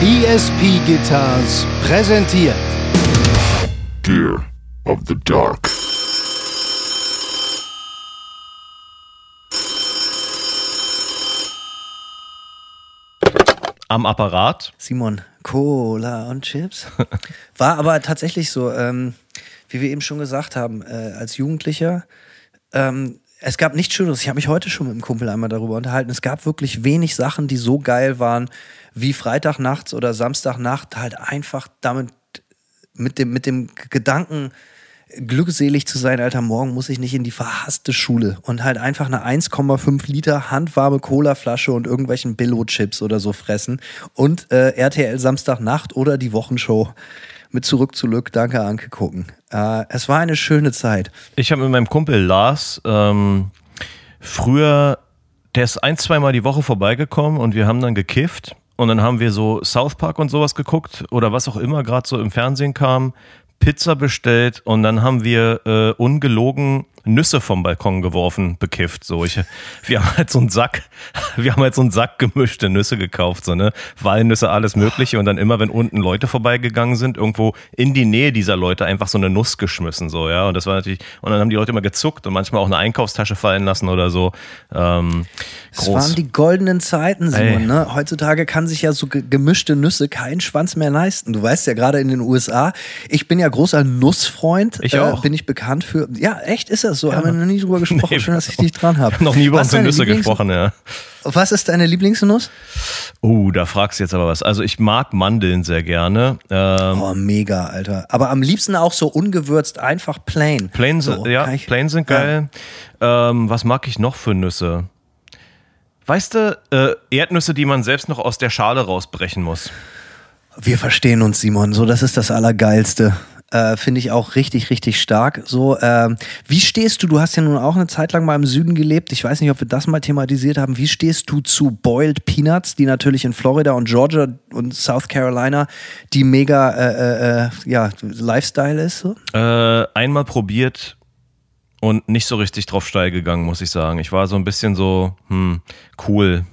ESP Guitars präsentiert Gear of the Dark. am Apparat. Simon, Cola und Chips. War aber tatsächlich so, ähm, wie wir eben schon gesagt haben, äh, als Jugendlicher. Ähm, es gab nichts Schöneres. Ich habe mich heute schon mit einem Kumpel einmal darüber unterhalten. Es gab wirklich wenig Sachen, die so geil waren wie Freitagnachts oder Samstagnacht. Halt einfach damit mit dem, mit dem Gedanken, glückselig zu sein, Alter, morgen muss ich nicht in die verhasste Schule und halt einfach eine 1,5 Liter handwarme Colaflasche und irgendwelchen Billo-Chips oder so fressen und äh, RTL Samstagnacht oder die Wochenshow mit Zurück zu Lück, danke Anke gucken. Äh, es war eine schöne Zeit. Ich habe mit meinem Kumpel Lars ähm, früher, der ist ein, zweimal die Woche vorbeigekommen und wir haben dann gekifft. Und dann haben wir so South Park und sowas geguckt oder was auch immer gerade so im Fernsehen kam. Pizza bestellt und dann haben wir äh, ungelogen Nüsse vom Balkon geworfen, bekifft. So, ich, wir haben halt so einen Sack, wir haben halt so einen Sack gemischte Nüsse gekauft, so, ne? Walnüsse, alles Mögliche. Und dann immer, wenn unten Leute vorbeigegangen sind, irgendwo in die Nähe dieser Leute einfach so eine Nuss geschmissen, so, ja. Und das war natürlich, und dann haben die Leute immer gezuckt und manchmal auch eine Einkaufstasche fallen lassen oder so. Ähm, das groß. waren die goldenen Zeiten, Simon, ne? Heutzutage kann sich ja so gemischte Nüsse keinen Schwanz mehr leisten. Du weißt ja gerade in den USA, ich bin ja großer Nussfreund. Ich auch. Äh, bin ich bekannt für. Ja, echt ist das so. Ja. Haben wir noch nie drüber gesprochen. Nee. Schön, dass ich dich dran habe. noch nie über unsere Nüsse Lieblings gesprochen, ja. Was ist deine Lieblingsnuss? Oh, da fragst du jetzt aber was. Also ich mag Mandeln sehr gerne. Ähm oh, mega, Alter. Aber am liebsten auch so ungewürzt, einfach plain. Plain, so, ja, ich, plain sind geil. Ja. Ähm, was mag ich noch für Nüsse? Weißt du, äh, Erdnüsse, die man selbst noch aus der Schale rausbrechen muss. Wir verstehen uns, Simon. So, das ist das Allergeilste. Äh, Finde ich auch richtig, richtig stark. So, äh, wie stehst du? Du hast ja nun auch eine Zeit lang mal im Süden gelebt. Ich weiß nicht, ob wir das mal thematisiert haben. Wie stehst du zu Boiled Peanuts, die natürlich in Florida und Georgia und South Carolina die mega äh, äh, äh ja, Lifestyle ist? So? Einmal probiert und nicht so richtig drauf steil gegangen, muss ich sagen. Ich war so ein bisschen so, hm, cool,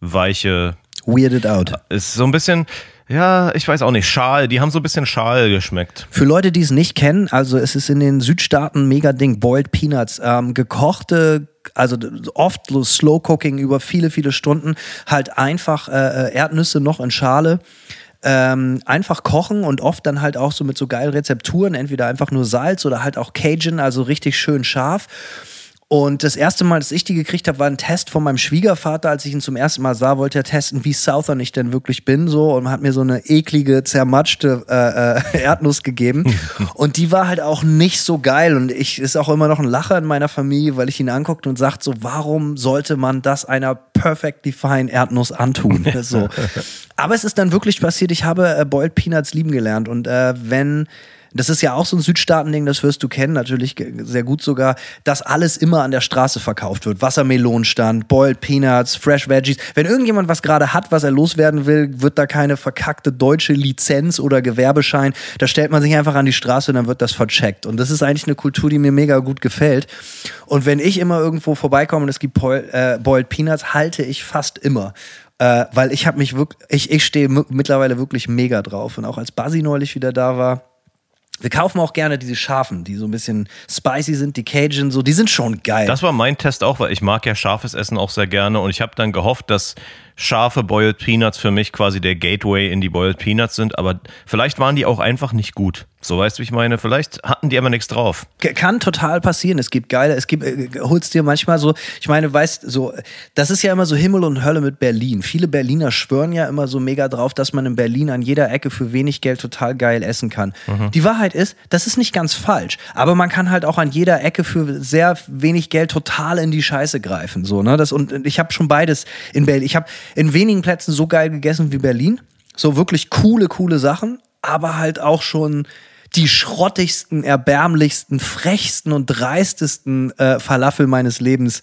weiche. Weirded out. Ist so ein bisschen ja, ich weiß auch nicht. Schal, die haben so ein bisschen Schal geschmeckt. Für Leute, die es nicht kennen, also es ist in den Südstaaten mega Ding, Boiled Peanuts, ähm, gekochte also oft Slow Cooking über viele, viele Stunden, halt einfach äh, äh, Erdnüsse noch in Schale. Ähm, einfach kochen und oft dann halt auch so mit so geilen Rezepturen, entweder einfach nur Salz oder halt auch Cajun, also richtig schön scharf. Und das erste Mal, dass ich die gekriegt habe, war ein Test von meinem Schwiegervater. Als ich ihn zum ersten Mal sah, wollte er testen, wie Southern ich denn wirklich bin. So und hat mir so eine eklige, zermatschte äh, äh, Erdnuss gegeben. und die war halt auch nicht so geil. Und ich ist auch immer noch ein Lacher in meiner Familie, weil ich ihn anguckt und sagt so, warum sollte man das einer perfectly fine Erdnuss antun? so. Aber es ist dann wirklich passiert. Ich habe äh, Boiled Peanuts lieben gelernt. Und äh, wenn das ist ja auch so ein Südstaatending, das wirst du kennen, natürlich sehr gut sogar, dass alles immer an der Straße verkauft wird. Wassermelonenstand, Boiled Peanuts, Fresh Veggies. Wenn irgendjemand was gerade hat, was er loswerden will, wird da keine verkackte deutsche Lizenz oder Gewerbeschein. Da stellt man sich einfach an die Straße und dann wird das vercheckt. Und das ist eigentlich eine Kultur, die mir mega gut gefällt. Und wenn ich immer irgendwo vorbeikomme und es gibt äh, Boiled Peanuts, halte ich fast immer. Äh, weil ich habe mich wirklich, ich, ich stehe mittlerweile wirklich mega drauf. Und auch als Basi neulich wieder da war, wir kaufen auch gerne diese scharfen, die so ein bisschen spicy sind, die Cajun, so, die sind schon geil. Das war mein Test auch, weil ich mag ja scharfes Essen auch sehr gerne und ich habe dann gehofft, dass scharfe Boiled Peanuts für mich quasi der Gateway in die Boiled Peanuts sind, aber vielleicht waren die auch einfach nicht gut. So weißt du, wie ich meine? Vielleicht hatten die aber nichts drauf. Kann total passieren. Es gibt geile, es gibt, äh, holst dir manchmal so, ich meine, weißt so, das ist ja immer so Himmel und Hölle mit Berlin. Viele Berliner schwören ja immer so mega drauf, dass man in Berlin an jeder Ecke für wenig Geld total geil essen kann. Mhm. Die Wahrheit ist, das ist nicht ganz falsch. Aber man kann halt auch an jeder Ecke für sehr wenig Geld total in die Scheiße greifen. So, ne? das, und ich habe schon beides in Berlin. Ich habe in wenigen Plätzen so geil gegessen wie Berlin. So wirklich coole, coole Sachen, aber halt auch schon die schrottigsten, erbärmlichsten, frechsten und dreistesten äh, Falafel meines Lebens.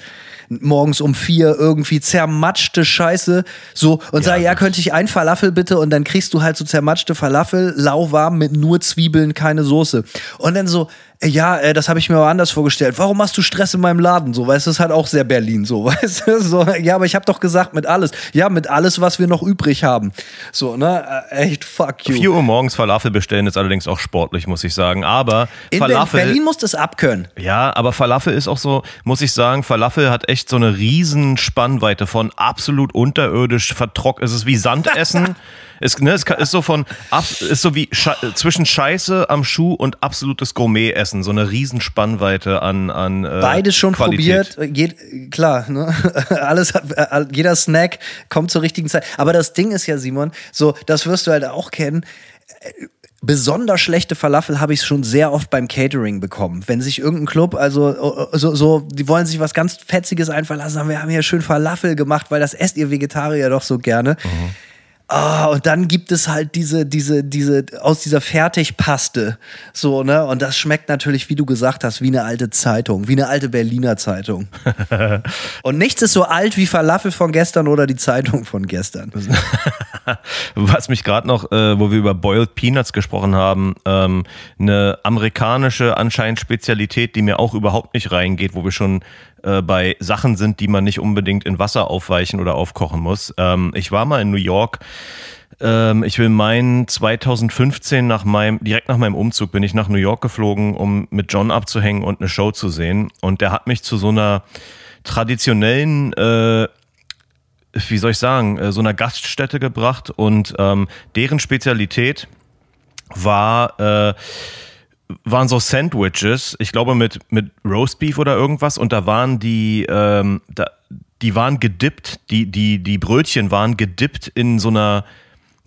Morgens um vier irgendwie zermatschte Scheiße. So und ja, sag, ja, könnte ich ein Falafel bitte? Und dann kriegst du halt so zermatschte Falafel, lauwarm mit nur Zwiebeln, keine Soße. Und dann so, Ja, äh, das habe ich mir aber anders vorgestellt. Warum machst du Stress in meinem Laden? So, weißt du, das ist halt auch sehr Berlin so, weißt du? So, ja, aber ich habe doch gesagt, mit alles. Ja, mit alles, was wir noch übrig haben. So, ne? Äh, Echt, fuck you. 4 Uhr morgens Falafel bestellen ist allerdings auch sportlich, muss ich sagen. Aber In Falafel. Berlin muss das abkönnen. Ja, aber Falafel ist auch so, muss ich sagen, Falafel hat echt so eine riesen Spannweite von absolut unterirdisch vertrocknet. Es ist wie Sandessen. es, ne, es ist so von, ist so wie Sche zwischen Scheiße am Schuh und absolutes Gourmet-Essen. So eine riesen Spannweite an, an äh, Beides schon Qualität. probiert. Ge klar, ne? Alles, äh, jeder Snack kommt zur richtigen Zeit. Aber das Ding ist ja, Simon, so, das wirst du halt auch kennen. Besonders schlechte Falafel habe ich schon sehr oft beim Catering bekommen. Wenn sich irgendein Club, also äh, so, so, die wollen sich was ganz Fetziges einfallen lassen, wir haben hier schön Falafel gemacht, weil das esst ihr Vegetarier doch so gerne. Ah, und dann gibt es halt diese, diese, diese, aus dieser Fertigpaste. So, ne? Und das schmeckt natürlich, wie du gesagt hast, wie eine alte Zeitung, wie eine alte Berliner Zeitung. und nichts ist so alt wie Falafel von gestern oder die Zeitung von gestern. Was mich gerade noch, äh, wo wir über Boiled Peanuts gesprochen haben, ähm, eine amerikanische anscheinend Spezialität, die mir auch überhaupt nicht reingeht, wo wir schon äh, bei Sachen sind, die man nicht unbedingt in Wasser aufweichen oder aufkochen muss. Ähm, ich war mal in New York. Ähm, ich will meinen 2015 nach meinem direkt nach meinem Umzug bin ich nach New York geflogen, um mit John abzuhängen und eine Show zu sehen. Und der hat mich zu so einer traditionellen äh, wie soll ich sagen, äh, so einer Gaststätte gebracht und ähm, deren Spezialität war, äh, waren so Sandwiches, ich glaube mit, mit Roastbeef oder irgendwas und da waren die, ähm, da, die waren gedippt, die, die, die Brötchen waren gedippt in so einer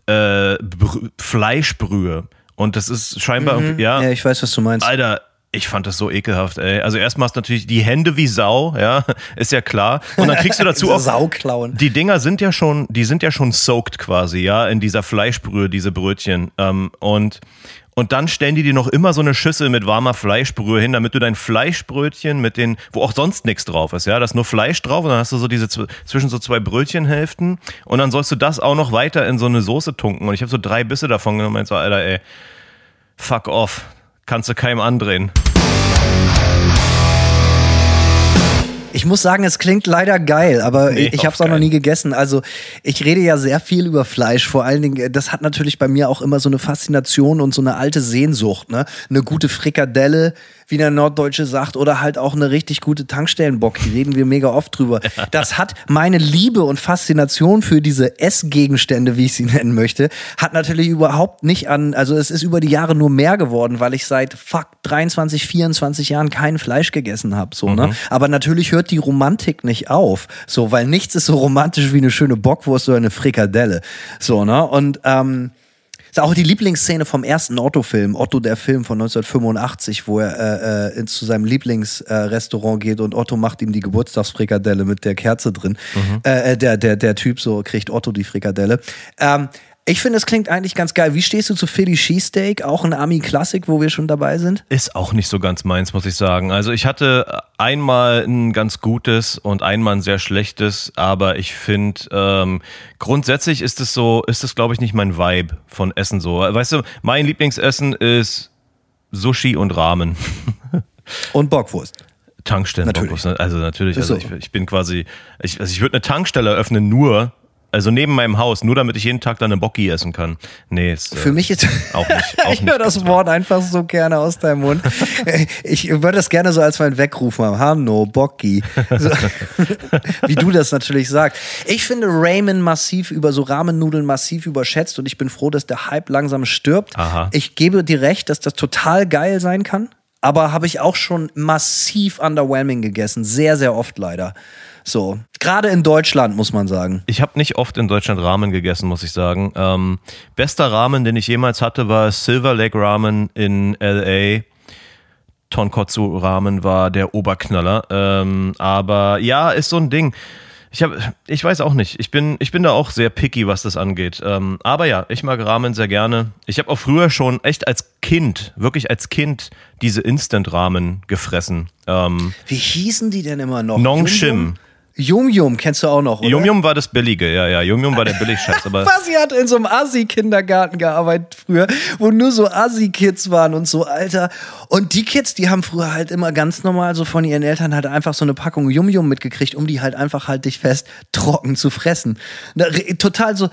äh, Brü Fleischbrühe und das ist scheinbar, irgendwie- ja, Ja, ich weiß, was du meinst. Alter, ich fand das so ekelhaft, ey. Also erstmal ist natürlich die Hände wie Sau, ja, ist ja klar. Und dann kriegst du dazu auch Sauklauen. die Dinger sind ja schon, die sind ja schon soaked quasi, ja, in dieser Fleischbrühe, diese Brötchen. Ähm, und und dann stellen die dir noch immer so eine Schüssel mit warmer Fleischbrühe hin, damit du dein Fleischbrötchen mit den, wo auch sonst nichts drauf ist, ja, da ist nur Fleisch drauf und dann hast du so diese zw- zwischen so zwei Brötchenhälften und dann sollst du das auch noch weiter in so eine Soße tunken. Und ich habe so drei Bisse davon genommen und so, Alter, ey, fuck off, kannst du keinem andrehen. Ich muss sagen, es klingt leider geil, aber Nee, ich habe es auch noch nie gegessen. Also ich rede ja sehr viel über Fleisch. Vor allen Dingen, das hat natürlich bei mir auch immer so eine Faszination und so eine alte Sehnsucht. Ne? Eine gute Frikadelle, wie der Norddeutsche sagt, oder halt auch eine richtig gute Tankstellenbock. Die reden wir mega oft drüber. Das hat meine Liebe und Faszination für diese Essgegenstände, wie ich sie nennen möchte, hat natürlich überhaupt nicht an, also es ist über die Jahre nur mehr geworden, weil ich seit fuck 23, 24 Jahren kein Fleisch gegessen habe. So, ne? Aber natürlich hört die Romantik nicht auf. So, weil nichts ist so romantisch wie eine schöne Bockwurst oder eine Frikadelle. So, ne? Und ähm, ist auch die Lieblingsszene vom ersten Otto-Film, Otto der Film von 1985, wo er äh, äh, zu seinem Lieblingsrestaurant Restaurant geht und Otto macht ihm die Geburtstagsfrikadelle mit der Kerze drin. Äh, äh, der, der, der Typ so kriegt Otto die Frikadelle. Ähm, ich finde, es klingt eigentlich ganz geil. Wie stehst du zu Philly Cheesesteak? Auch ein Ami-Klassik, wo wir schon dabei sind? Ist auch nicht so ganz meins, muss ich sagen. Also ich hatte einmal ein ganz gutes und einmal ein sehr schlechtes, aber ich finde, ähm, grundsätzlich ist es so, ist es, glaube ich, nicht mein Vibe von Essen so. Weißt du, mein Lieblingsessen ist Sushi und Ramen. Und Bockwurst. Tankstellen. Natürlich. Also natürlich. Also so. ich, ich bin quasi, ich, also ich würde eine Tankstelle eröffnen, nur, also neben meinem Haus, nur damit ich jeden Tag dann eine Bocki essen kann. Nee, ist, äh, Für mich ist. auch nicht. Auch ich höre das Wort einfach so gerne aus deinem Mund. Ich würde das gerne so als meinen Weckruf haben. Hanno, Bocki. So, wie du das natürlich sagst. Ich finde Ramen massiv über, so Rahmennudeln massiv überschätzt und ich bin froh, dass der Hype langsam stirbt. Aha. Ich gebe dir recht, dass das total geil sein kann. Aber habe ich auch schon massiv underwhelming gegessen. Sehr, sehr oft leider. So. Gerade in Deutschland, muss man sagen. Ich habe nicht oft in Deutschland Ramen gegessen, muss ich sagen. Ähm, bester Ramen, den ich jemals hatte, war Silver Lake Ramen in LA. Tonkotsu Ramen war der Oberknaller. Ähm, aber ja, ist so ein Ding. Ich, hab, ich weiß auch nicht. Ich bin, ich bin da auch sehr picky, was das angeht. Ähm, aber ja, ich mag Ramen sehr gerne. Ich habe auch früher schon echt als Kind, wirklich als Kind, diese Instant-Ramen gefressen. Ähm, Wie hießen die denn immer noch? Nong Yum Yum? Kennst du auch noch, oder? Yum Yum war das Billige, ja, ja. Yum Yum war der Billigscheiß. Aber Basi hat in so einem Assi-Kindergarten gearbeitet früher, wo nur so Assi-Kids waren und so, Alter. Und die Kids, die haben früher halt immer ganz normal so von ihren Eltern halt einfach so eine Packung Yum Yum mitgekriegt, um die halt einfach halt dich fest trocken zu fressen. Total so,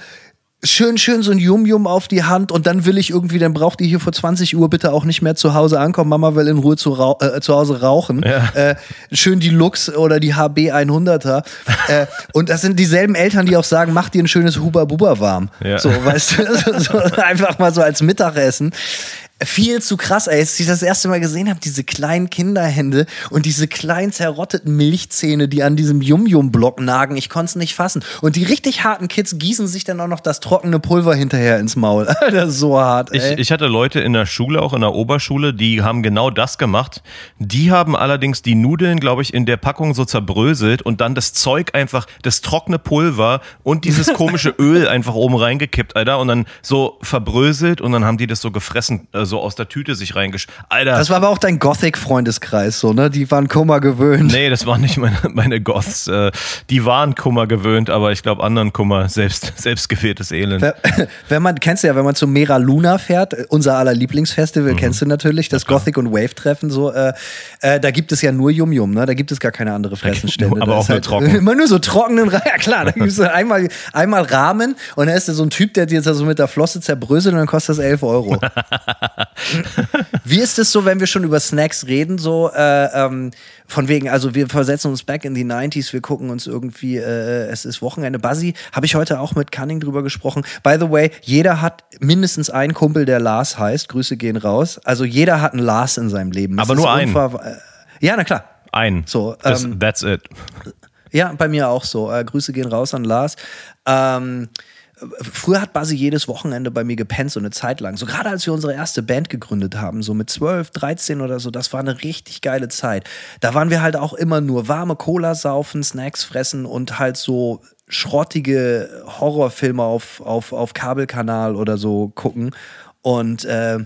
schön, schön so ein Yum-Yum auf die Hand und dann will ich irgendwie, dann braucht ihr hier vor 20 Uhr bitte auch nicht mehr zu Hause ankommen. Mama will in Ruhe zu, äh, zu Hause rauchen. Äh, schön die Lux oder die HB 100er. äh, und das sind dieselben Eltern, die auch sagen, mach dir ein schönes Huba-Buba warm. Ja. So, weißt du, so, einfach mal so als Mittagessen. Viel zu krass, ey. Als ich das erste Mal gesehen habe, diese kleinen Kinderhände und diese kleinen zerrotteten Milchzähne, die an diesem Yum-Yum-Block nagen, ich konnte es nicht fassen. Und die richtig harten Kids gießen sich dann auch noch das trockene Pulver hinterher ins Maul. Alter, so hart, Ich, ey. ich hatte Leute in der Schule, auch in der Oberschule, die haben genau das gemacht. Die haben allerdings die Nudeln, glaube ich, in der Packung so zerbröselt und dann das Zeug einfach, das trockene Pulver und dieses komische Öl einfach oben reingekippt, Alter, und dann so verbröselt und dann haben die das so gefressen, äh, so aus der Tüte sich reingesch... Alter, das war aber auch dein Gothic-Freundeskreis, so, ne? Die waren Kummer gewöhnt. Nee, das waren nicht meine, meine Goths. Äh, Die waren Kummer gewöhnt, aber ich glaube anderen Kummer, selbst, selbstgewähltes Elend. Wenn- man, kennst du ja, wenn man zum Mera Luna fährt, äh, unser aller Mhm. Lieblingsfestival, kennst du natürlich, das Gothic und Wave Treffen, so, äh, äh, da gibt es ja nur Yum Yum, ne? Da gibt es gar keine andere Fressenstände. aber Da auch nur halt, trocken. Immer nur so trockenen, ja klar, da gibt es einmal, einmal Rahmen und da ist da so ein Typ, der dir das so mit der Flosse zerbröselt und dann kostet das 11 Euro. Wie ist es so, wenn wir schon über Snacks reden, so äh, ähm, von wegen, also wir versetzen uns back in die 90s, wir gucken uns irgendwie, äh, es ist Wochenende. Buzzy, habe ich heute auch mit Cunning drüber gesprochen. By the way, jeder hat mindestens einen Kumpel, der Lars heißt. Grüße gehen raus. Also jeder hat einen Lars in seinem Leben. Das Aber nur einen. äh, Ja, na klar. Ein. So, ähm, that's it. Ja, bei mir auch so. Äh, Grüße gehen raus an Lars. Ähm, früher hat Basi jedes Wochenende bei mir gepennt, so eine Zeit lang. So gerade als wir unsere erste Band gegründet haben, so mit 12, 13 oder so, das war eine richtig geile Zeit. Da waren wir halt auch immer nur warme Cola saufen, Snacks fressen und halt so schrottige Horrorfilme auf, auf, auf Kabelkanal oder so gucken. Und äh,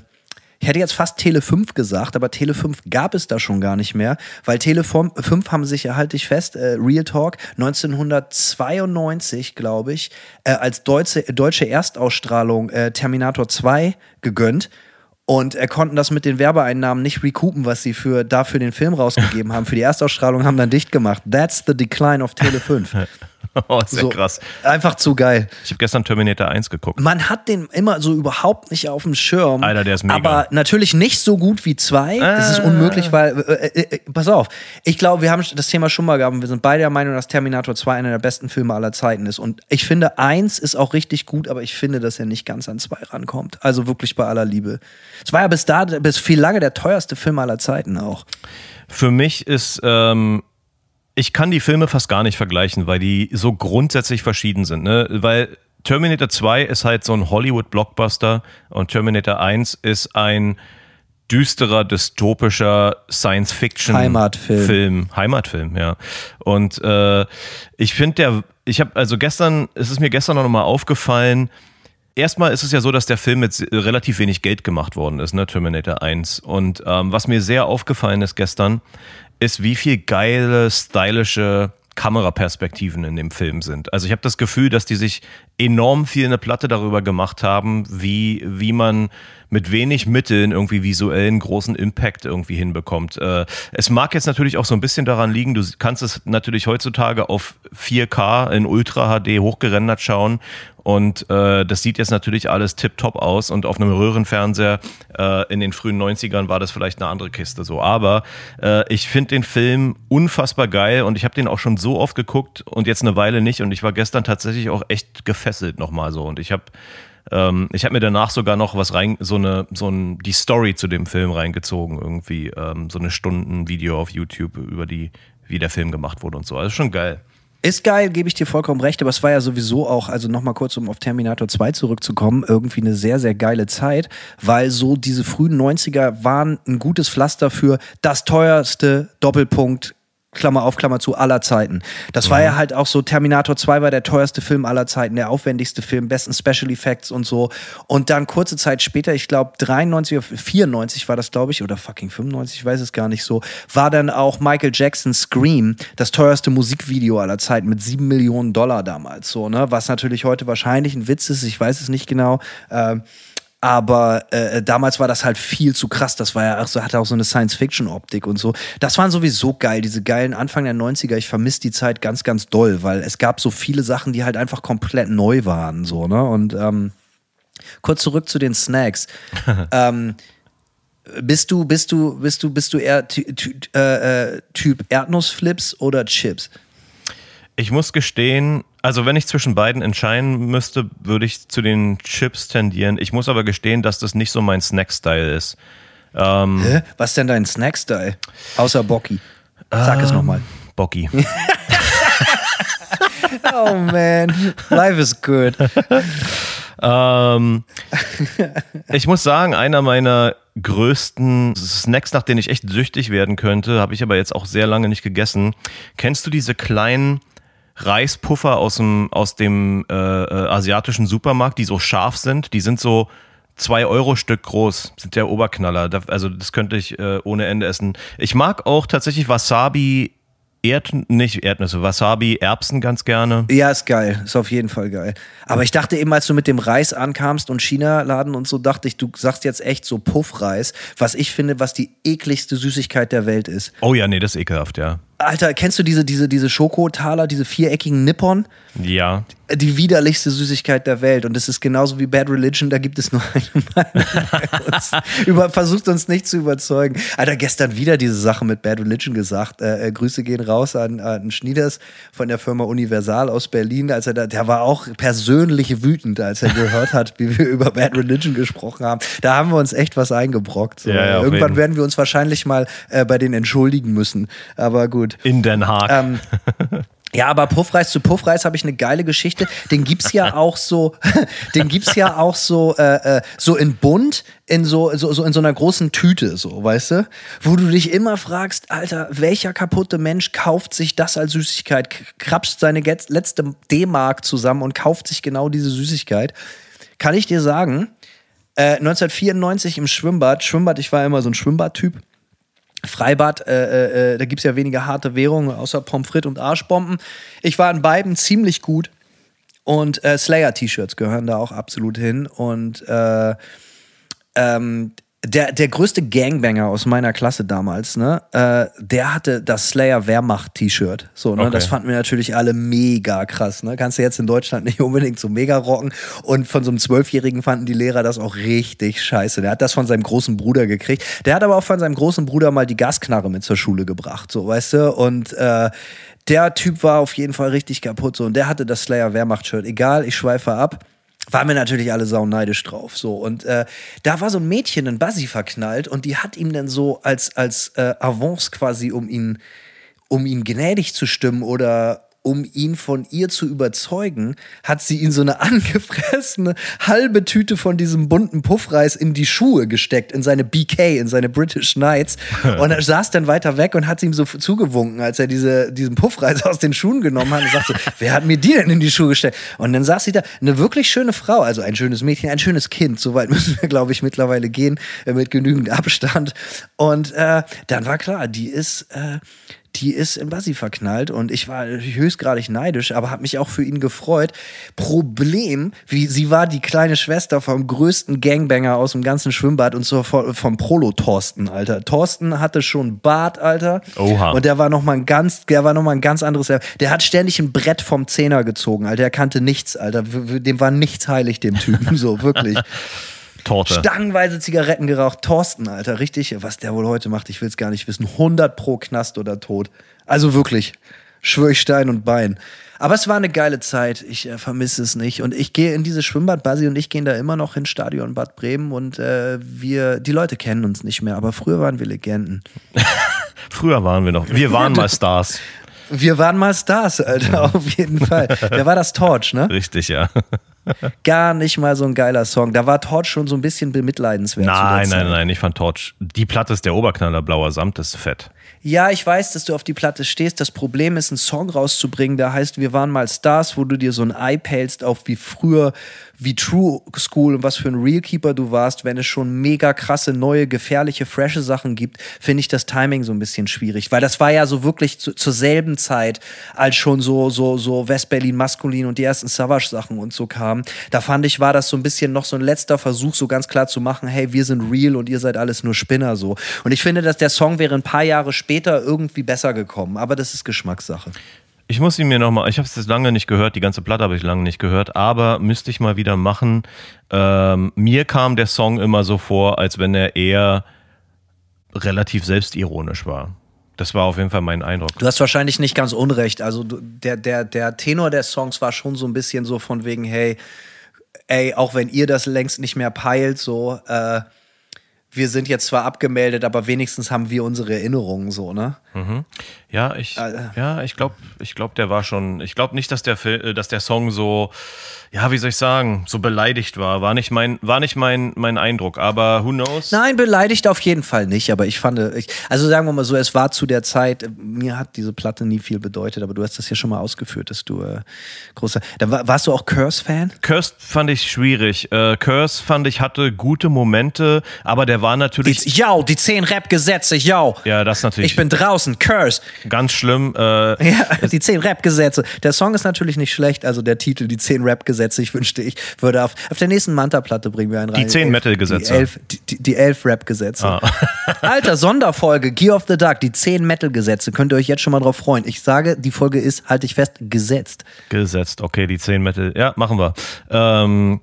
ich hätte jetzt fast Tele 5 gesagt, aber Tele 5 gab es da schon gar nicht mehr, weil Tele 5 haben sich halte ich fest, äh, Real Talk, 1992, glaube ich, äh, als deutsche, deutsche Erstausstrahlung äh, Terminator 2 gegönnt. Und äh, konnten das mit den Werbeeinnahmen nicht recoupen, was sie für, dafür den Film rausgegeben haben. Für die Erstausstrahlung haben dann dicht gemacht. That's the decline of Tele 5. Oh, sehr so, krass. Einfach zu geil. Ich habe gestern Terminator 1 geguckt. Man hat den immer so überhaupt nicht auf dem Schirm. Alter, der ist mega. Aber natürlich nicht so gut wie zwei. Das ist unmöglich, weil, äh, äh, äh, pass auf, ich glaube, wir haben das Thema schon mal gehabt. und Wir sind beide der Meinung, dass Terminator 2 einer der besten Filme aller Zeiten ist. Und ich finde, eins ist auch richtig gut, aber ich finde, dass er nicht ganz an zwei rankommt. Also wirklich bei aller Liebe. Es war ja bis da, bis viel lange der teuerste Film aller Zeiten auch. Für mich ist, ähm, ich kann die Filme fast gar nicht vergleichen, weil die so grundsätzlich verschieden sind. Ne? Weil Terminator 2 ist halt so ein Hollywood-Blockbuster und Terminator 1 ist ein düsterer, dystopischer Science-Fiction Heimatfilm. Film, Heimatfilm, ja. Und äh, ich finde der, ich habe also gestern, es ist mir gestern noch mal aufgefallen. Erstmal ist es ja so, dass der Film mit relativ wenig Geld gemacht worden ist, ne, Terminator 1. Und ähm, was mir sehr aufgefallen ist gestern, ist, wie viel geile, stylische Kameraperspektiven in dem Film sind. Also ich habe das Gefühl, dass die sich enorm viel eine Platte darüber gemacht haben, wie, wie man mit wenig Mitteln irgendwie visuellen großen Impact irgendwie hinbekommt. Äh, es mag jetzt natürlich auch so ein bisschen daran liegen, du kannst es natürlich heutzutage auf 4K in Ultra HD hochgerendert schauen und äh, das sieht jetzt natürlich alles tipptopp aus und auf einem Röhrenfernseher äh, in den frühen 90ern war das vielleicht eine andere Kiste so. Aber äh, ich finde den Film unfassbar geil und ich habe den auch schon so oft geguckt und jetzt eine Weile nicht und ich war gestern tatsächlich auch echt gefesselt nochmal so und ich habe ähm, ich habe mir danach sogar noch was rein, so eine, so ein, die Story zu dem Film reingezogen, irgendwie, ähm, so eine Stunden Video auf YouTube über die, wie der Film gemacht wurde und so. Also schon geil. Ist geil, gebe ich dir vollkommen recht, aber es war ja sowieso auch, also nochmal kurz, um auf Terminator 2 zurückzukommen, irgendwie eine sehr, sehr geile Zeit, weil so diese frühen 90er waren ein gutes Pflaster für das teuerste Doppelpunkt Klammer auf, Klammer zu, aller Zeiten. Das war ja halt auch so, Terminator 2 war der teuerste Film aller Zeiten, der aufwendigste Film, besten Special Effects und so. Und dann kurze Zeit später, ich glaube 93 oder 94 war das, glaube ich, oder fucking 95, ich weiß es gar nicht so, war dann auch Michael Jackson Scream, das teuerste Musikvideo aller Zeiten mit 7 Millionen Dollar damals so, ne? Was natürlich heute wahrscheinlich ein Witz ist, ich weiß es nicht genau. Ähm, aber äh, damals war das halt viel zu krass. Das war ja auch so, hatte auch so eine Science-Fiction-Optik und so. Das waren sowieso geil, diese geilen Anfang der 90er. Ich vermisse die Zeit ganz, ganz doll, weil es gab so viele Sachen, die halt einfach komplett neu waren. So, ne? Und ähm, kurz zurück zu den Snacks. ähm, bist du, bist du, bist du, bist du eher ty ty äh, äh, Typ Erdnussflips oder Chips? Ich muss gestehen, also wenn ich zwischen beiden entscheiden müsste, würde ich zu den Chips tendieren. Ich muss aber gestehen, dass das nicht so mein Snack-Style ist. Ähm, Hä? Was denn dein Snack-Style? Außer Bocki. Sag es nochmal. Bocki. Oh man, life is good. ähm, ich muss sagen, einer meiner größten Snacks, nach denen ich echt süchtig werden könnte, habe ich aber jetzt auch sehr lange nicht gegessen. Kennst du diese kleinen Reispuffer aus dem, aus dem äh, äh, asiatischen Supermarkt, die so scharf sind? Die sind so zwei Euro Stück groß, sind der Oberknaller. Also das könnte ich äh, ohne Ende essen. Ich mag auch tatsächlich Wasabi Erd, nicht Erdnüsse, Wasabi, Erbsen ganz gerne. Ja, ist geil. Ist auf jeden Fall geil. Aber ich dachte eben, als du mit dem Reis ankamst und China-Laden und so, dachte ich, du sagst jetzt echt so Puffreis, was ich finde, was die ekligste Süßigkeit der Welt ist. Oh ja, nee, das ist ekelhaft, ja. Alter, kennst du diese, diese, diese Schokotaler, diese viereckigen Nippon? Ja. Die widerlichste Süßigkeit der Welt. Und das ist genauso wie Bad Religion, da gibt es nur eine Meinung bei uns. Über, versucht uns nicht zu überzeugen. Alter, gestern wieder diese Sache mit Bad Religion gesagt. Äh, äh, Grüße gehen raus an, an Schnieders von der Firma Universal aus Berlin. Als er da, der war auch persönlich wütend, als er gehört hat, wie wir über Bad Religion gesprochen haben. Da haben wir uns echt was eingebrockt. So. Ja, ja, Irgendwann werden wir uns wahrscheinlich mal äh, bei denen entschuldigen müssen. Aber gut. In Den Haag. Ähm, ja, aber Puffreis zu Puffreis habe ich eine geile Geschichte. Den gibt's ja auch so, den gibt's ja auch so, äh, äh, so in bunt, in so, so, so in so einer großen Tüte, so, weißt du? Wo du dich immer fragst, Alter, welcher kaputte Mensch kauft sich das als Süßigkeit, k- krapscht seine letzte D-Mark zusammen und kauft sich genau diese Süßigkeit? Kann ich dir sagen, äh, 1994 im Schwimmbad, Schwimmbad, ich war immer so ein Schwimmbadtyp. Freibad, äh, äh, da gibt es ja weniger harte Währungen, außer Pommes frites und Arschbomben. Ich war in beiden ziemlich gut. Und äh, Slayer-T-Shirts gehören da auch absolut hin. Und äh, ähm, der, der größte Gangbanger aus meiner Klasse damals, ne, äh, der hatte das Slayer Wehrmacht-T-Shirt. So, ne, Okay. das fanden wir natürlich alle mega krass, ne. Kannst du jetzt in Deutschland nicht unbedingt so mega rocken. Und von so einem Zwölfjährigen fanden die Lehrer das auch richtig scheiße. Der hat das von seinem großen Bruder gekriegt. Der hat aber auch von seinem großen Bruder mal die Gasknarre mit zur Schule gebracht, so, weißt du. Und äh, der Typ war auf jeden Fall richtig kaputt, so. Und der hatte das Slayer Wehrmacht-Shirt. Egal, ich schweife ab waren wir natürlich alle sauneidisch drauf. So. Und äh, da war so ein Mädchen in Bassi verknallt und die hat ihm dann so als, als äh, Avance quasi, um ihn, um ihn gnädig zu stimmen oder um ihn von ihr zu überzeugen, hat sie ihn so eine angefressene halbe Tüte von diesem bunten Puffreis in die Schuhe gesteckt, in seine BK, in seine British Knights. Und er saß dann weiter weg und hat ihm so zugewunken, als er diese, diesen Puffreis aus den Schuhen genommen hat und sagte, wer hat mir die denn in die Schuhe gesteckt? Und dann saß sie da, eine wirklich schöne Frau, also ein schönes Mädchen, ein schönes Kind, soweit müssen wir, glaube ich, mittlerweile gehen, äh, mit genügend Abstand. Und äh, dann war klar, die ist, äh, die ist in Basi verknallt und ich war höchstgradig neidisch, aber habe mich auch für ihn gefreut. Problem, wie sie war die kleine Schwester vom größten Gangbanger aus dem ganzen Schwimmbad und so vom Prolo Thorsten, Alter. Thorsten hatte schon Bart, Alter. Oha. Und der war noch mal ein ganz, der war noch mal ein ganz anderes. Der hat ständig ein Brett vom Zehner gezogen, Alter. Der kannte nichts, Alter. Dem war nichts heilig, dem Typen, so wirklich. Torte. Stangenweise Zigaretten geraucht. Thorsten, Alter, richtig, was der wohl heute macht, ich will es gar nicht wissen. 100 pro Knast oder tot. Also wirklich, schwör ich Stein und Bein. Aber es war eine geile Zeit, ich äh, vermisse es nicht. Und ich gehe in dieses Schwimmbad, Basi und ich gehen da immer noch hin, Stadion Bad Bremen. Und äh, wir, die Leute kennen uns nicht mehr, aber früher waren wir Legenden. Früher waren wir noch. Wir waren mal Stars. Wir waren mal Stars, Alter, auf jeden Fall. Wer war das Torch, ne? Richtig, ja. Gar nicht mal so ein geiler Song. Da war Torch schon so ein bisschen bemitleidenswert. Nein, nein, nein, ich fand Torch. Die Platte ist der Oberknaller, blauer Samt, ist fett. Ja, ich weiß, dass du auf die Platte stehst. Das Problem ist, einen Song rauszubringen, der heißt Wir waren mal Stars, wo du dir so ein Ei pälst auf wie früher, wie True School und was für ein Realkeeper du warst. Wenn es schon mega krasse, neue, gefährliche, frische Sachen gibt, finde ich das Timing so ein bisschen schwierig. Weil das war ja so wirklich zu, zur selben Zeit, als schon so, so, so West-Berlin maskulin und die ersten Savage-Sachen und so kamen. Da fand ich, war das so ein bisschen noch so ein letzter Versuch, so ganz klar zu machen, hey, wir sind real und ihr seid alles nur Spinner so. Und ich finde, dass der Song wäre ein paar Jahre später irgendwie besser gekommen. Aber das ist Geschmackssache. Ich muss ihn mir nochmal, ich habe es lange nicht gehört, die ganze Platte habe ich lange nicht gehört, aber müsste ich mal wieder machen. Ähm, mir kam der Song immer so vor, als wenn er eher relativ selbstironisch war. Das war auf jeden Fall mein Eindruck. Du hast wahrscheinlich nicht ganz unrecht. Also der, der, der Tenor der Songs war schon so ein bisschen so von wegen, hey, ey, auch wenn ihr das längst nicht mehr peilt, so, äh, wir sind jetzt zwar abgemeldet, aber wenigstens haben wir unsere Erinnerungen so, ne? Mhm. Ja, ich, ja, ich glaube, ich glaube, der war schon. Ich glaube nicht, dass der, äh, dass der Song so, ja, wie soll ich sagen, so beleidigt war. War nicht mein, war nicht mein, mein Eindruck. Aber who knows? Nein, beleidigt auf jeden Fall nicht, aber ich fand, ich, also sagen wir mal so, es war zu der Zeit, äh, mir hat diese Platte nie viel bedeutet, aber du hast das ja schon mal ausgeführt, dass du äh, großer, da war, warst du auch Curse-Fan? Curse fand ich schwierig. Äh, Curse fand ich hatte gute Momente, aber der war natürlich. Yo, die zehn Rap-Gesetze, yo. ja, das natürlich Ich bin draußen, Curse. ganz schlimm. Äh, Ja, die zehn Rap-Gesetze. Der Song ist natürlich nicht schlecht, also der Titel, die zehn Rap-Gesetze. Ich wünschte, ich würde auf, auf der nächsten Manta-Platte bringen wir einen rein. Die zehn Elf- Metal-Gesetze. Die elf, die, die, elf Rap-Gesetze. Ah. Alter, Sonderfolge, Gear of the Dark, die zehn Metal-Gesetze. Könnt ihr euch jetzt schon mal drauf freuen. Ich sage, die Folge ist, halte ich fest, gesetzt. gesetzt. Okay, die 10 Metal. Ja, machen wir. Ähm,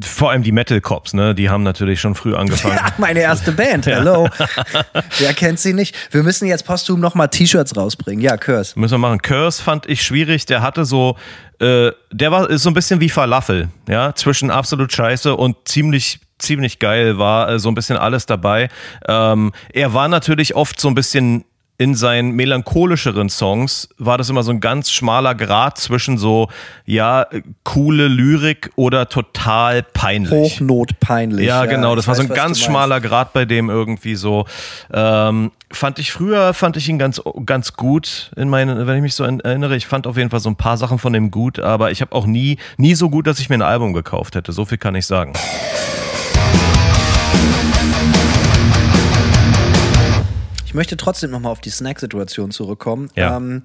vor allem die Metal Cops, ne? Die haben natürlich schon früh angefangen. Ja, meine erste Band, hello. Wer kennt sie nicht? Wir müssen jetzt posthum nochmal T-Shirts rausbringen. Ja, Curse. Müssen wir machen. Curse fand ich schwierig. Der hatte so, äh, der war ist so ein bisschen wie Falafel, ja, zwischen absolut scheiße und ziemlich ziemlich geil war äh, so ein bisschen alles dabei. Ähm, er war natürlich oft so ein bisschen in seinen melancholischeren Songs war das immer so ein ganz schmaler Grad zwischen so, ja, coole Lyrik oder total peinlich. Hochnotpeinlich. Ja, genau, das ich war so weiß, ein was ganz schmaler Grad bei dem irgendwie so. Ähm, fand ich früher, fand ich ihn ganz, ganz gut in meinen, wenn ich mich so erinnere. Ich fand auf jeden Fall so ein paar Sachen von dem gut, aber ich habe auch nie, nie so gut, dass ich mir ein Album gekauft hätte. So viel kann ich sagen. Möchte trotzdem nochmal auf die Snack-Situation zurückkommen. Ja. Ähm,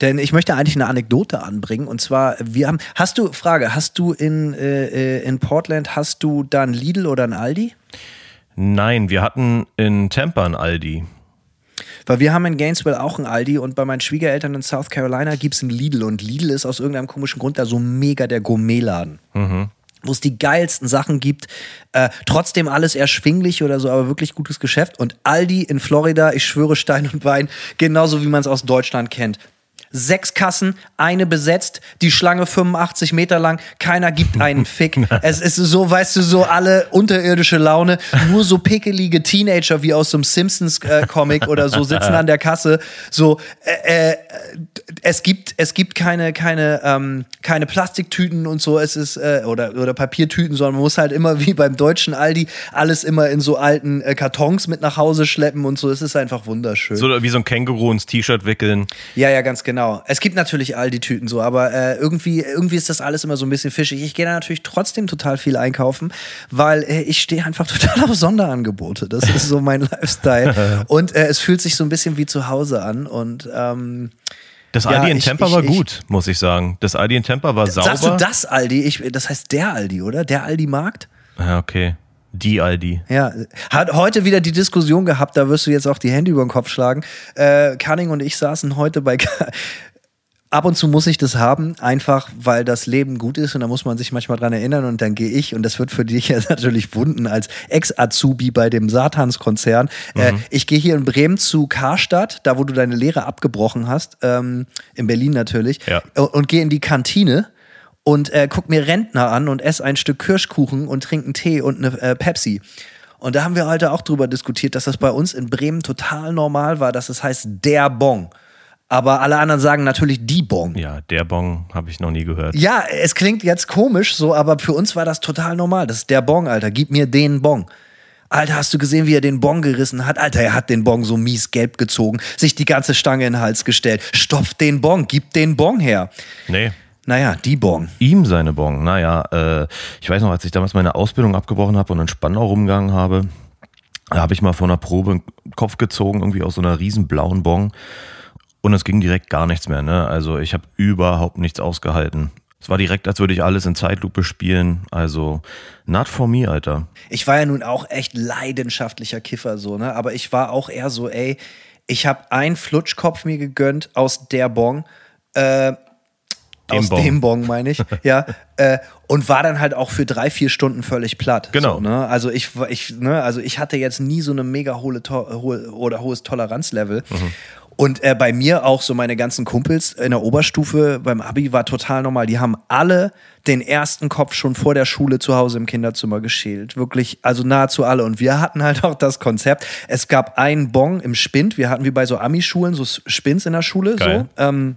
denn ich möchte eigentlich eine Anekdote anbringen. Und zwar, wir haben, hast du, Frage, hast du in, äh, äh, in Portland, hast du da ein Lidl oder ein Aldi? Nein, wir hatten in Tampa ein Aldi. Weil wir haben in Gainesville auch ein Aldi und bei meinen Schwiegereltern in South Carolina gibt es ein Lidl. Und Lidl ist aus irgendeinem komischen Grund da so mega der Gourmetladen. Wo es die geilsten Sachen gibt. Äh, trotzdem alles erschwinglich oder so, aber wirklich gutes Geschäft. Und Aldi in Florida, ich schwöre Stein und Bein, genauso wie man es aus Deutschland kennt. Sechs Kassen, eine besetzt, die Schlange 85 Meter lang, keiner gibt einen Fick. es ist so, weißt du, so alle unterirdische Laune, nur so pickelige Teenager wie aus so einem Simpsons-Comic oder so sitzen an der Kasse. So, äh, äh, es gibt, es gibt keine, keine, ähm, keine Plastiktüten und so, es ist, äh, oder, oder Papiertüten, sondern man muss halt immer wie beim deutschen Aldi alles immer in so alten äh, Kartons mit nach Hause schleppen und so. Es ist einfach wunderschön. So wie so ein Känguru ins T-Shirt wickeln. Ja, ja, ganz genau. Es gibt natürlich Aldi-Tüten so, aber äh, irgendwie, irgendwie ist das alles immer so ein bisschen fischig. Ich gehe da natürlich trotzdem total viel einkaufen, weil äh, ich stehe einfach total auf Sonderangebote. Das ist so mein Lifestyle. Und äh, es fühlt sich so ein bisschen wie zu Hause an. Und ähm, Das Ja, Aldi in ich- Tampa ich- war ich- gut, muss ich sagen. Das Aldi in Tampa war sauber. sagst du das Aldi? Ich, das heißt der Aldi, oder? Der Aldi-Markt? Ja, okay. Die Aldi. Ja, hat heute wieder die Diskussion gehabt, da wirst du jetzt auch die Hände über den Kopf schlagen. Äh, Cunning und ich saßen heute bei. Ab und zu muss ich das haben, einfach weil das Leben gut ist und da muss man sich manchmal dran erinnern und dann gehe ich und das wird für dich ja natürlich wunden als Ex-Azubi bei dem Satans-Konzern. Äh, ich gehe hier in Bremen zu Karstadt, da wo du deine Lehre abgebrochen hast, ähm, in Berlin natürlich, Ja. und, und gehe in die Kantine und äh, guck mir Rentner an und esse ein Stück Kirschkuchen und trinke einen Tee und eine äh, Pepsi. Und da haben wir heute auch drüber diskutiert, dass das bei uns in Bremen total normal war, dass es heißt der Bon. Aber alle anderen sagen natürlich die Bon. Ja, der Bon habe ich noch nie gehört. Ja, es klingt jetzt komisch so, aber für uns war das total normal. Das ist der Bon, Alter. Gib mir den Bon. Alter, hast du gesehen, wie er den Bon gerissen hat? Alter, er hat den Bon so mies gelb gezogen, sich die ganze Stange in den Hals gestellt. Stopf den Bon, gib den Bon her. Nee. Naja, die Bon. Ihm seine Bon. Naja, äh, ich weiß noch, als ich damals meine Ausbildung abgebrochen habe und in Spandau rumgegangen habe, da habe ich mal vor einer Probe einen Kopf gezogen, irgendwie aus so einer riesen blauen Bon. Und es ging direkt gar nichts mehr. Ne? Also ich habe überhaupt nichts ausgehalten. Es war direkt, als würde ich alles in Zeitlupe spielen. Also, not for me, Alter. Ich war ja nun auch echt leidenschaftlicher Kiffer, so, ne? Aber ich war auch eher so, ey, ich habe einen Flutschkopf mir gegönnt aus der Bon. Äh, aus Bon. dem Bon, meine ich. ja. Äh, und war dann halt auch für drei, vier Stunden völlig platt. Genau. So, ne? Also ich, ich, ne? also ich hatte jetzt nie so eine mega hohe, hohe oder hohes Toleranzlevel. Mhm. Und äh, bei mir auch so meine ganzen Kumpels in der Oberstufe beim Abi war total normal. Die haben alle den ersten Kopf schon vor der Schule zu Hause im Kinderzimmer geschält. Wirklich, also nahezu alle. Und wir hatten halt auch das Konzept. Es gab einen Bon im Spind. Wir hatten wie bei so Ami-Schulen so Spins in der Schule. Geil. So. Ähm,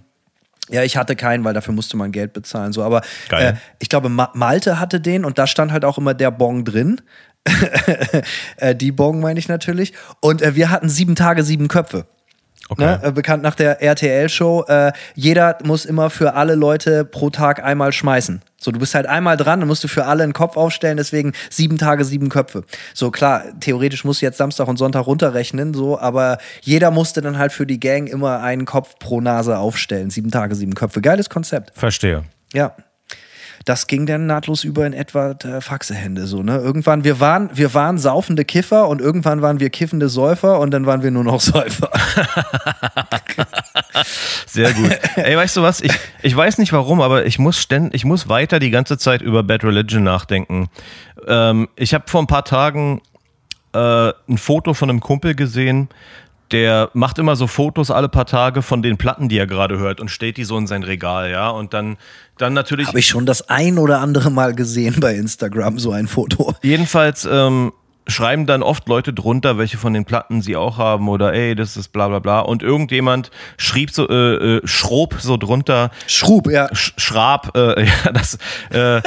ja, ich hatte keinen, weil dafür musste man Geld bezahlen. So, aber äh, ich glaube, Ma Malte hatte den und da stand halt auch immer der Bon drin. äh, die Bon meine ich natürlich. Und äh, wir hatten sieben Tage, sieben Köpfe. Okay. Ne? Äh, bekannt nach der RTL-Show. Äh, jeder muss immer für alle Leute pro Tag einmal schmeißen. So, du bist halt einmal dran, dann musst du für alle einen Kopf aufstellen, deswegen sieben Tage, sieben Köpfe. So, klar, theoretisch musst du jetzt Samstag und Sonntag runterrechnen, so, aber jeder musste dann halt für die Gang immer einen Kopf pro Nase aufstellen. Sieben Tage, sieben Köpfe. Geiles Konzept. Verstehe. Ja. Das ging dann nahtlos über in etwa äh, Faxehände so, ne? Irgendwann, wir waren, wir waren saufende Kiffer und irgendwann waren wir kiffende Säufer und dann waren wir nur noch Säufer. Sehr gut. Ey, weißt du was? Ich, ich weiß nicht warum, aber ich muss ständ, ich muss weiter die ganze Zeit über Bad Religion nachdenken. Ähm, ich habe vor ein paar Tagen äh, ein Foto von einem Kumpel gesehen, der macht immer so Fotos alle paar Tage von den Platten, die er gerade hört und stellt die so in sein Regal, ja. Und dann, dann natürlich. Habe ich schon das ein oder andere Mal gesehen bei Instagram, so ein Foto. Jedenfalls ähm, schreiben dann oft Leute drunter, welche von den Platten sie auch haben oder ey, das ist bla bla bla. Und irgendjemand schrieb so, äh, äh, schrob so drunter, Schrub, ja. Sch Schrab, äh, ja, das äh,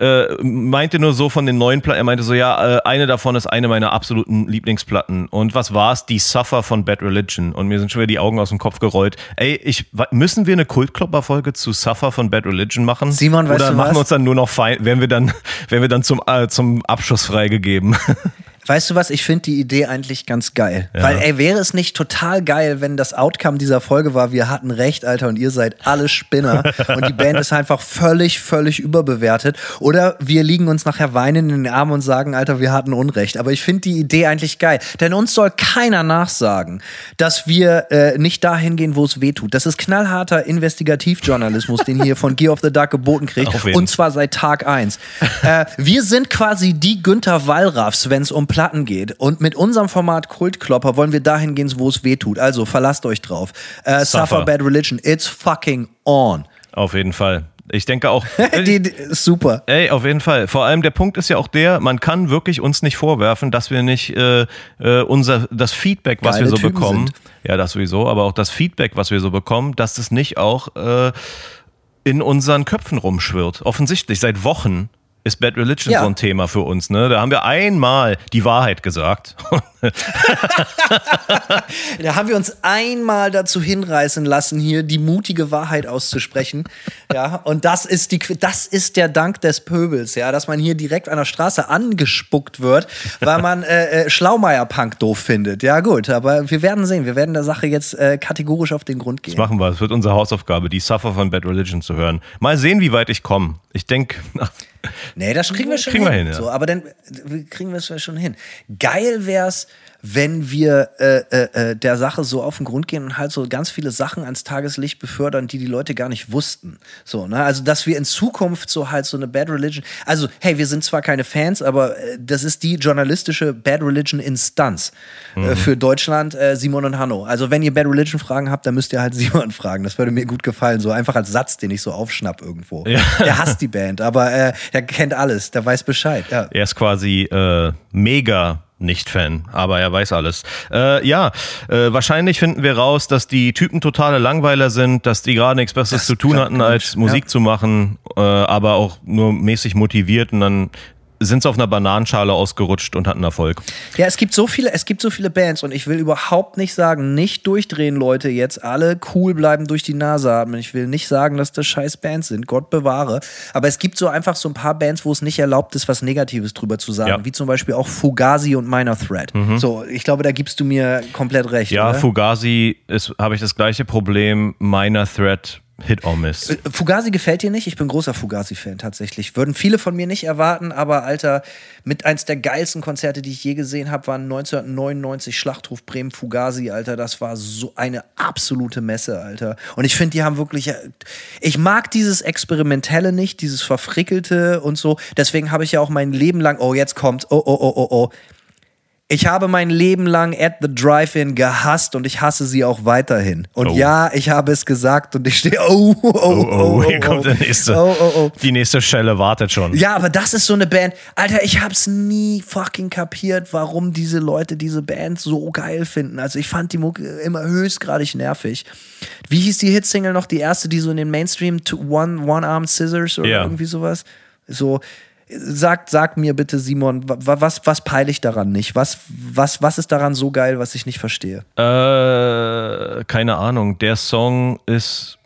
äh, meinte nur so von den neuen Platten, er meinte so, ja, äh, eine davon ist eine meiner absoluten Lieblingsplatten. Und was war's? Die Suffer von Bad Religion. Und mir sind schon wieder die Augen aus dem Kopf gerollt. Ey, ich, müssen wir eine Kultklopper-Folge zu Suffer von Bad Religion machen? Simon, weißt Oder du machen was? wir uns dann nur noch fein, werden wir dann, werden wir dann zum, äh, zum Abschuss freigegeben? Weißt du was? Ich finde die Idee eigentlich ganz geil. Weil, ey, wäre es nicht total geil, wenn das Outcome dieser Folge war, wir hatten recht, Alter, und ihr seid alle Spinner und die Band ist einfach völlig, völlig überbewertet. Oder wir liegen uns nachher weinend in den Armen und sagen, Alter, wir hatten Unrecht. Aber ich finde die Idee eigentlich geil. Denn uns soll keiner nachsagen, dass wir äh, nicht dahin gehen, wo es weh tut. Das ist knallharter Investigativjournalismus, den hier von Gear of the Duck geboten kriegt. Und zwar seit Tag 1. äh, wir sind quasi die Günther Wallraffs, wenn es um Platten geht. Und mit unserem Format Kultklopper wollen wir dahin gehen, wo es weh tut. Also verlasst euch drauf. Äh, Suffer. Suffer. Bad Religion, it's fucking on. Auf jeden Fall. Ich denke auch. die, die, super. Ey, auf jeden Fall. Vor allem der Punkt ist ja auch der, man kann wirklich uns nicht vorwerfen, dass wir nicht äh, äh, unser das Feedback, was Geile wir so Typen bekommen, sind. ja, das sowieso, aber auch das Feedback, was wir so bekommen, dass es nicht auch äh, in unseren Köpfen rumschwirrt. Offensichtlich seit Wochen ist Bad Religion Ja. so ein Thema für uns. Ne? Da haben wir einmal die Wahrheit gesagt. Da haben wir uns einmal dazu hinreißen lassen, hier die mutige Wahrheit auszusprechen. Ja, und das ist die, das ist der Dank des Pöbels, ja, dass man hier direkt an der Straße angespuckt wird, weil man äh, äh, Schlaumeier-Punk doof findet. Ja, gut, aber wir werden sehen. Wir werden der Sache jetzt äh, kategorisch auf den Grund gehen. Das machen wir. Es wird unsere Hausaufgabe, die Suffer von Bad Religion zu hören. Mal sehen, wie weit ich komme. Ich denke, Nee, das kriegen wir schon Kriegen wir hin. hin, ja. so, aber dann äh, kriegen wir es schon hin. Geil wär's, wenn wir äh, äh, äh, der Sache so auf den Grund gehen und halt so ganz viele Sachen ans Tageslicht befördern, die die Leute gar nicht wussten. So, ne? Also, dass wir in Zukunft so halt so eine Bad Religion, also, hey, wir sind zwar keine Fans, aber äh, das ist die journalistische Bad Religion Instanz Mhm. äh, für Deutschland, äh, Simon und Hanno. Also, wenn ihr Bad Religion Fragen habt, dann müsst ihr halt Simon fragen. Das würde mir gut gefallen. So einfach als Satz, den ich so aufschnapp irgendwo. Ja. Der hasst die Band, aber der kennt alles, der weiß Bescheid. Ja. Er ist quasi äh, mega nicht-Fan, aber er weiß alles. Äh, ja, äh, wahrscheinlich finden wir raus, dass die Typen totale Langweiler sind, dass die gerade nichts Besseres Das zu tun hatten, als Musik ja. zu machen, äh, aber auch nur mäßig motiviert und dann sind sie auf einer Bananenschale ausgerutscht und hatten Erfolg. Ja, es gibt so viele, es gibt so viele Bands und ich will überhaupt nicht sagen, nicht durchdrehen, Leute, jetzt alle cool bleiben durch die Nase atmen. Ich will nicht sagen, dass das scheiß Bands sind, Gott bewahre. Aber es gibt so einfach so ein paar Bands, wo es nicht erlaubt ist, was Negatives drüber zu sagen, Ja. wie zum Beispiel auch Fugazi und Minor Threat. So, ich glaube, da gibst du mir komplett recht. Ja, oder? Fugazi habe ich das gleiche Problem. Minor Threat, Hit or Miss. Äh, Fugazi gefällt dir nicht? Ich bin großer Fugazi-Fan tatsächlich. Würden viele von mir nicht erwarten, aber Alter, mit eins der geilsten Konzerte, die ich je gesehen habe, waren 1999 Schlachthof Bremen Fugazi, Alter. Das war so eine absolute Messe, Alter. Und ich finde, die haben wirklich. äh, Ich mag dieses Experimentelle nicht, dieses Verfrickelte und so. Deswegen habe ich ja auch mein Leben lang. Oh, jetzt kommt. Oh, oh, oh, oh, oh. Ich habe mein Leben lang at the Drive-In gehasst und ich hasse sie auch weiterhin. Und Oh. ja, ich habe es gesagt und ich stehe. Oh, oh, oh, Oh, oh, hier oh, kommt der nächste. Oh, oh, oh. Die nächste Schelle wartet schon. Ja, aber das ist so eine Band. Alter, ich hab's nie fucking kapiert, warum diese Leute diese Band so geil finden. Also ich fand die Mucke immer höchstgradig nervig. Wie hieß die Hitsingle noch? Die erste, die so in den Mainstream One, One Arm Scissors oder Ja. irgendwie sowas? So. Sag, sag mir bitte, Simon, wa- was, was peile ich daran nicht? Was, was, was ist daran so geil, was ich nicht verstehe? Äh, keine Ahnung. Der Song ist.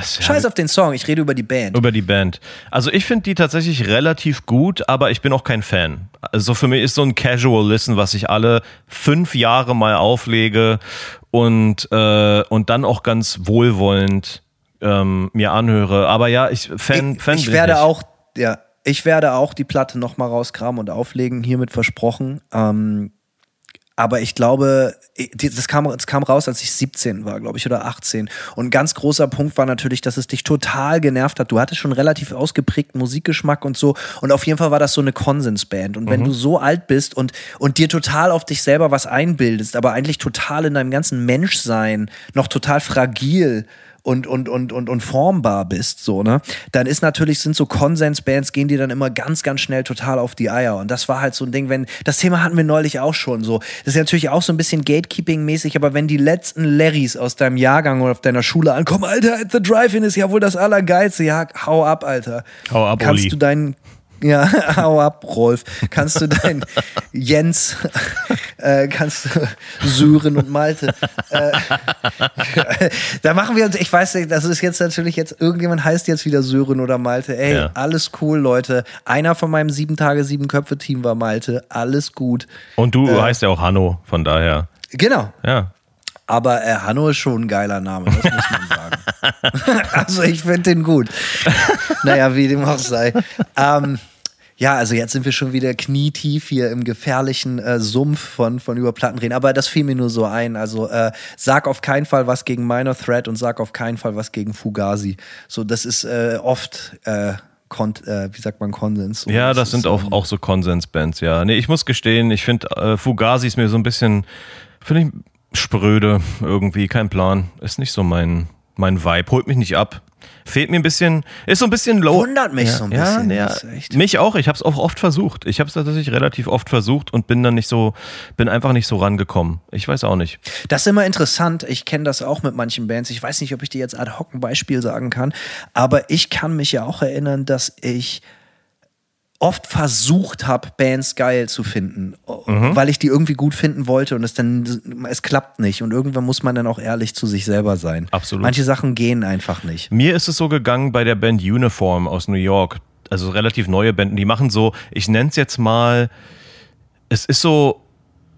Scheiß auf den Song, ich rede über die Band. Über die Band. Also ich finde die tatsächlich relativ gut, aber ich bin auch kein Fan. Also für mich ist so ein Casual Listen, was ich alle fünf Jahre mal auflege und, äh, und dann auch ganz wohlwollend ähm, mir anhöre. Aber ja, ich Fan, ich, Fan ich werde nicht. auch, ja, ich werde auch die Platte nochmal rauskramen und auflegen, hiermit versprochen. Ähm, aber ich glaube, das kam, das kam raus, als ich 17 war, glaube ich, oder 18. Und ein ganz großer Punkt war natürlich, dass es dich total genervt hat. Du hattest schon relativ ausgeprägten Musikgeschmack und so. Und auf jeden Fall war das so eine Konsensband. Und wenn du so alt bist und, und dir total auf dich selber was einbildest, aber eigentlich total in deinem ganzen Menschsein noch total fragil und, und, und, und, und formbar bist, so, ne? Dann ist natürlich, sind so Konsensbands, gehen die dann immer ganz, ganz schnell total auf die Eier. Und das war halt so ein Ding, wenn, das Thema hatten wir neulich auch schon so. Das ist natürlich auch so ein bisschen Gatekeeping-mäßig, aber wenn die letzten Larrys aus deinem Jahrgang oder auf deiner Schule ankommen, Alter, at the Drive-In ist ja wohl das Allergeilste. Ja, hau ab, Alter. Hau ab, Kannst Uli. du deinen ja, hau ab, Rolf. Kannst du dein Jens, äh, kannst du Syren und Malte. Äh, da machen wir uns, ich weiß nicht, das ist jetzt natürlich jetzt, irgendjemand heißt jetzt wieder Sören oder Malte. Ey, Ja. alles cool, Leute. Einer von meinem sieben Tage, sieben Köpfe-Team war Malte. Alles gut. Und du heißt ja auch Hanno, von daher. Genau. Ja. Aber äh, Hanno ist schon ein geiler Name, das muss man sagen. also ich finde den gut. naja, wie dem auch sei. Ähm, ja, also jetzt sind wir schon wieder knietief hier im gefährlichen äh, Sumpf von, von über Platten reden. Aber das fiel mir nur so ein. Also äh, sag auf keinen Fall was gegen Minor Threat und sag auf keinen Fall was gegen Fugazi. So, das ist äh, oft, äh, äh, wie sagt man, Konsens. So, Ja, das ist, sind auch, auch so Konsensbands, ja. Nee, ich muss gestehen, ich finde äh, Fugazi ist mir so ein bisschen, finde ich spröde irgendwie, kein Plan. Ist nicht so mein, mein Vibe, holt mich nicht ab. Fehlt mir ein bisschen, ist so ein bisschen low. Wundert mich so ein bisschen, Ja, ja, mich auch. Ich habe es auch oft versucht. Ich habe es tatsächlich relativ oft versucht und bin dann nicht so, bin einfach nicht so rangekommen. Ich weiß auch nicht. Das ist immer interessant. Ich kenne das auch mit manchen Bands. Ich weiß nicht, ob ich dir jetzt ad hoc ein Beispiel sagen kann, aber ich kann mich ja auch erinnern, dass ich oft versucht habe, Bands geil zu finden, Mhm. weil ich die irgendwie gut finden wollte und es dann, es klappt nicht. Und irgendwann muss man dann auch ehrlich zu sich selber sein. Absolut. Manche Sachen gehen einfach nicht. Mir ist es so gegangen bei der Band Uniform aus New York. Also relativ neue Band. Die machen so, ich nenne es jetzt mal, es ist so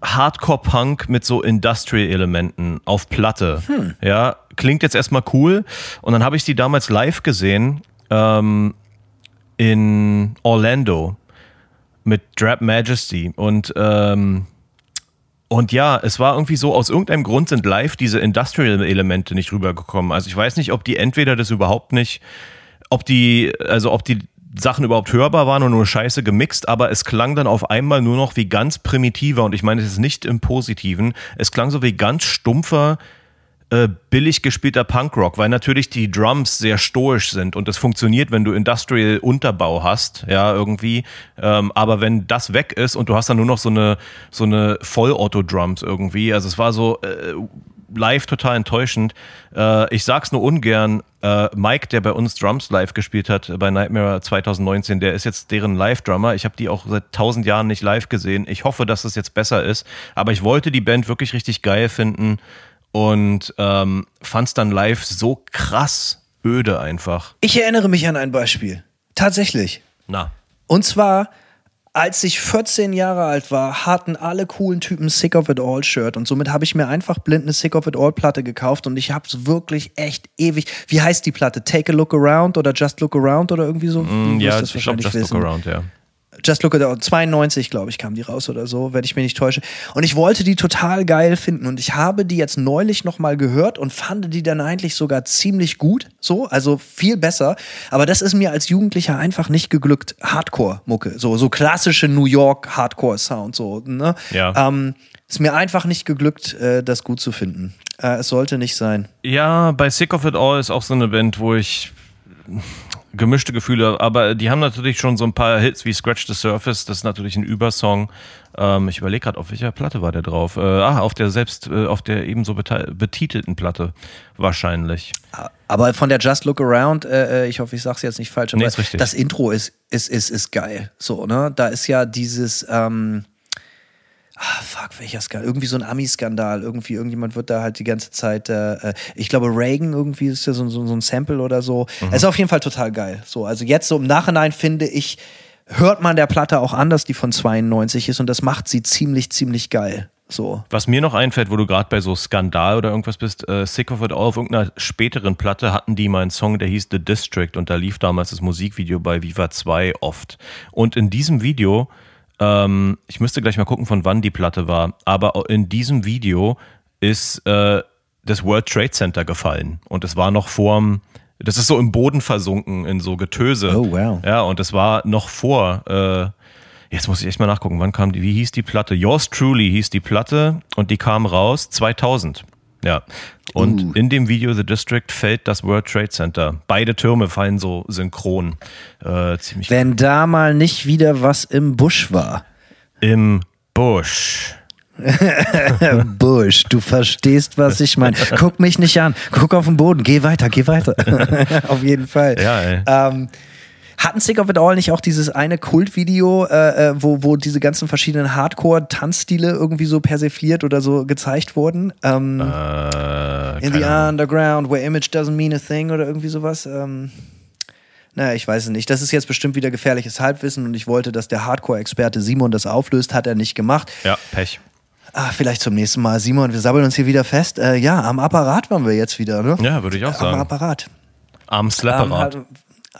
Hardcore-Punk mit so Industrial-Elementen auf Platte. Ja, klingt jetzt erstmal cool. Und dann habe ich die damals live gesehen ähm, in Orlando mit Drap Majesty. Und ähm, und ja, es war irgendwie so, aus irgendeinem Grund sind live diese Industrial-Elemente nicht rübergekommen. Also ich weiß nicht, ob die entweder das überhaupt nicht, ob die, also ob die Sachen überhaupt hörbar waren und nur scheiße gemixt, aber es klang dann auf einmal nur noch wie ganz primitiver, und ich meine, es ist nicht im Positiven, es klang so wie ganz stumpfer, äh, billig gespielter Punkrock, weil natürlich die Drums sehr stoisch sind und das funktioniert, wenn du Industrial Unterbau hast, ja, irgendwie. Ähm, aber wenn das weg ist und du hast dann nur noch so eine, so eine Vollauto-Drums irgendwie, also es war so, äh, live total enttäuschend. Äh, ich sag's nur ungern. Äh, Mike, der bei uns Drums live gespielt hat bei Nightmare 2019, der ist jetzt deren Live-Drummer. Ich habe die auch seit tausend Jahren nicht live gesehen. Ich hoffe, dass es jetzt besser ist. Aber ich wollte die Band wirklich richtig geil finden und ähm, fand's dann live so krass öde einfach. Ich erinnere mich an ein Beispiel. Tatsächlich. Na. Und zwar, als ich 14 Jahre alt war, hatten alle coolen Typen Sick of It All Shirt und somit habe ich mir einfach blind eine Sick of It All Platte gekauft und ich habe es wirklich echt ewig. Wie heißt die Platte? Take a Look Around oder Just Look Around oder irgendwie so? Mm, ja, ich glaube, wahrscheinlich Just wissen. Look Around, ja. Just Look at It, 92, glaube ich, kam die raus oder so, wenn ich mich nicht täusche. Und ich wollte die total geil finden. Und ich habe die jetzt neulich nochmal gehört und fand die dann eigentlich sogar ziemlich gut. So, also viel besser. Aber das ist mir als Jugendlicher einfach nicht geglückt. Hardcore-Mucke. So, so klassische New York Hardcore-Sound. So, ne? Ja. Ähm, ist mir einfach nicht geglückt, äh, das gut zu finden. Äh, es sollte nicht sein. Ja, bei Sick of It All ist auch so eine Band, wo ich gemischte Gefühle, aber die haben natürlich schon so ein paar Hits wie Scratch the Surface, das ist natürlich ein Übersong. Ähm, ich überlege gerade, auf welcher Platte war der drauf? Äh, ah, auf der selbst, äh, auf der ebenso betitelten Platte wahrscheinlich. Aber von der Just Look Around, äh, äh, ich hoffe, ich sag's jetzt nicht falsch, aber Nee, das Intro ist, ist, ist, ist geil. So, ne? Da ist ja dieses, ähm, ah, fuck, welcher Skandal? Irgendwie so ein Ami-Skandal. Irgendwie, irgendjemand wird da halt die ganze Zeit, äh, äh, ich glaube, Reagan irgendwie ist ja so, so, so ein Sample oder so. Mhm. Es ist auf jeden Fall total geil. So, also jetzt so im Nachhinein finde ich, hört man der Platte auch an, dass die von 92 ist und das macht sie ziemlich, ziemlich geil. So. Was mir noch einfällt, wo du gerade bei so Skandal oder irgendwas bist, äh, Sick of It All auf irgendeiner späteren Platte hatten die mal einen Song, der hieß The District und da lief damals das Musikvideo bei Viva 2 oft. Und in diesem Video, ähm, ich müsste gleich mal gucken, von wann die Platte war, aber in diesem Video ist äh, das World Trade Center gefallen und es war noch vorm, das ist so im Boden versunken in so Getöse. Oh, wow. Ja, und das war noch vor, äh, jetzt muss ich echt mal nachgucken, wann kam die, wie hieß die Platte? Yours Truly hieß die Platte und die kam raus 2000. Ja. Und Uh. in dem Video The District fällt das World Trade Center. Beide Türme fallen so synchron. Äh, ziemlich Wenn da mal nicht wieder was im Busch war. im Busch. Busch, du verstehst, was ich meine. Guck mich nicht an. Guck auf den Boden. Geh weiter, geh weiter. auf jeden Fall. Ja, ey. Ähm, hatten Sick of It All nicht auch dieses eine Kultvideo, äh, äh, wo, wo diese ganzen verschiedenen Hardcore-Tanzstile irgendwie so persifliert oder so gezeigt wurden? Ähm, Äh, in the Ahnung. Underground, where image doesn't mean a thing oder irgendwie sowas. Ähm, naja, ich weiß es nicht. Das ist jetzt bestimmt wieder gefährliches Halbwissen und ich wollte, dass der Hardcore-Experte Simon das auflöst. Hat er nicht gemacht. Ja, Pech. Ah, vielleicht zum nächsten Mal. Simon, wir sabbeln uns hier wieder fest. Äh, ja, am Apparat waren wir jetzt wieder, ne? Ja, würde ich auch Am sagen. Apparat. Am Ähm, Slapperat. halt-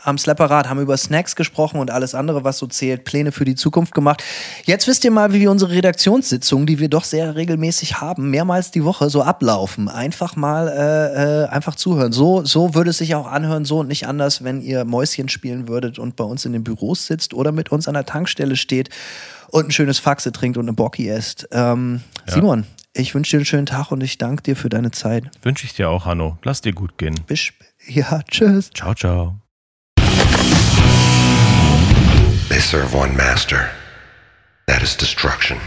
am Slapperat haben über Snacks gesprochen und alles andere, was so zählt, Pläne für die Zukunft gemacht. Jetzt wisst ihr mal, wie wir unsere Redaktionssitzungen, die wir doch sehr regelmäßig haben, mehrmals die Woche so ablaufen. Einfach mal äh, äh, einfach zuhören. So, so würde es sich auch anhören, so und nicht anders, wenn ihr Mäuschen spielen würdet und bei uns in den Büros sitzt oder mit uns an der Tankstelle steht und ein schönes Faxe trinkt und eine Bocki esst. Ähm, Simon, ich wünsche dir einen schönen Tag und ich danke dir für deine Zeit. Wünsche ich dir auch, Hanno. Lass dir gut gehen. Bis ja, tschüss. Ciao, ciao. They serve one master. That is destruction.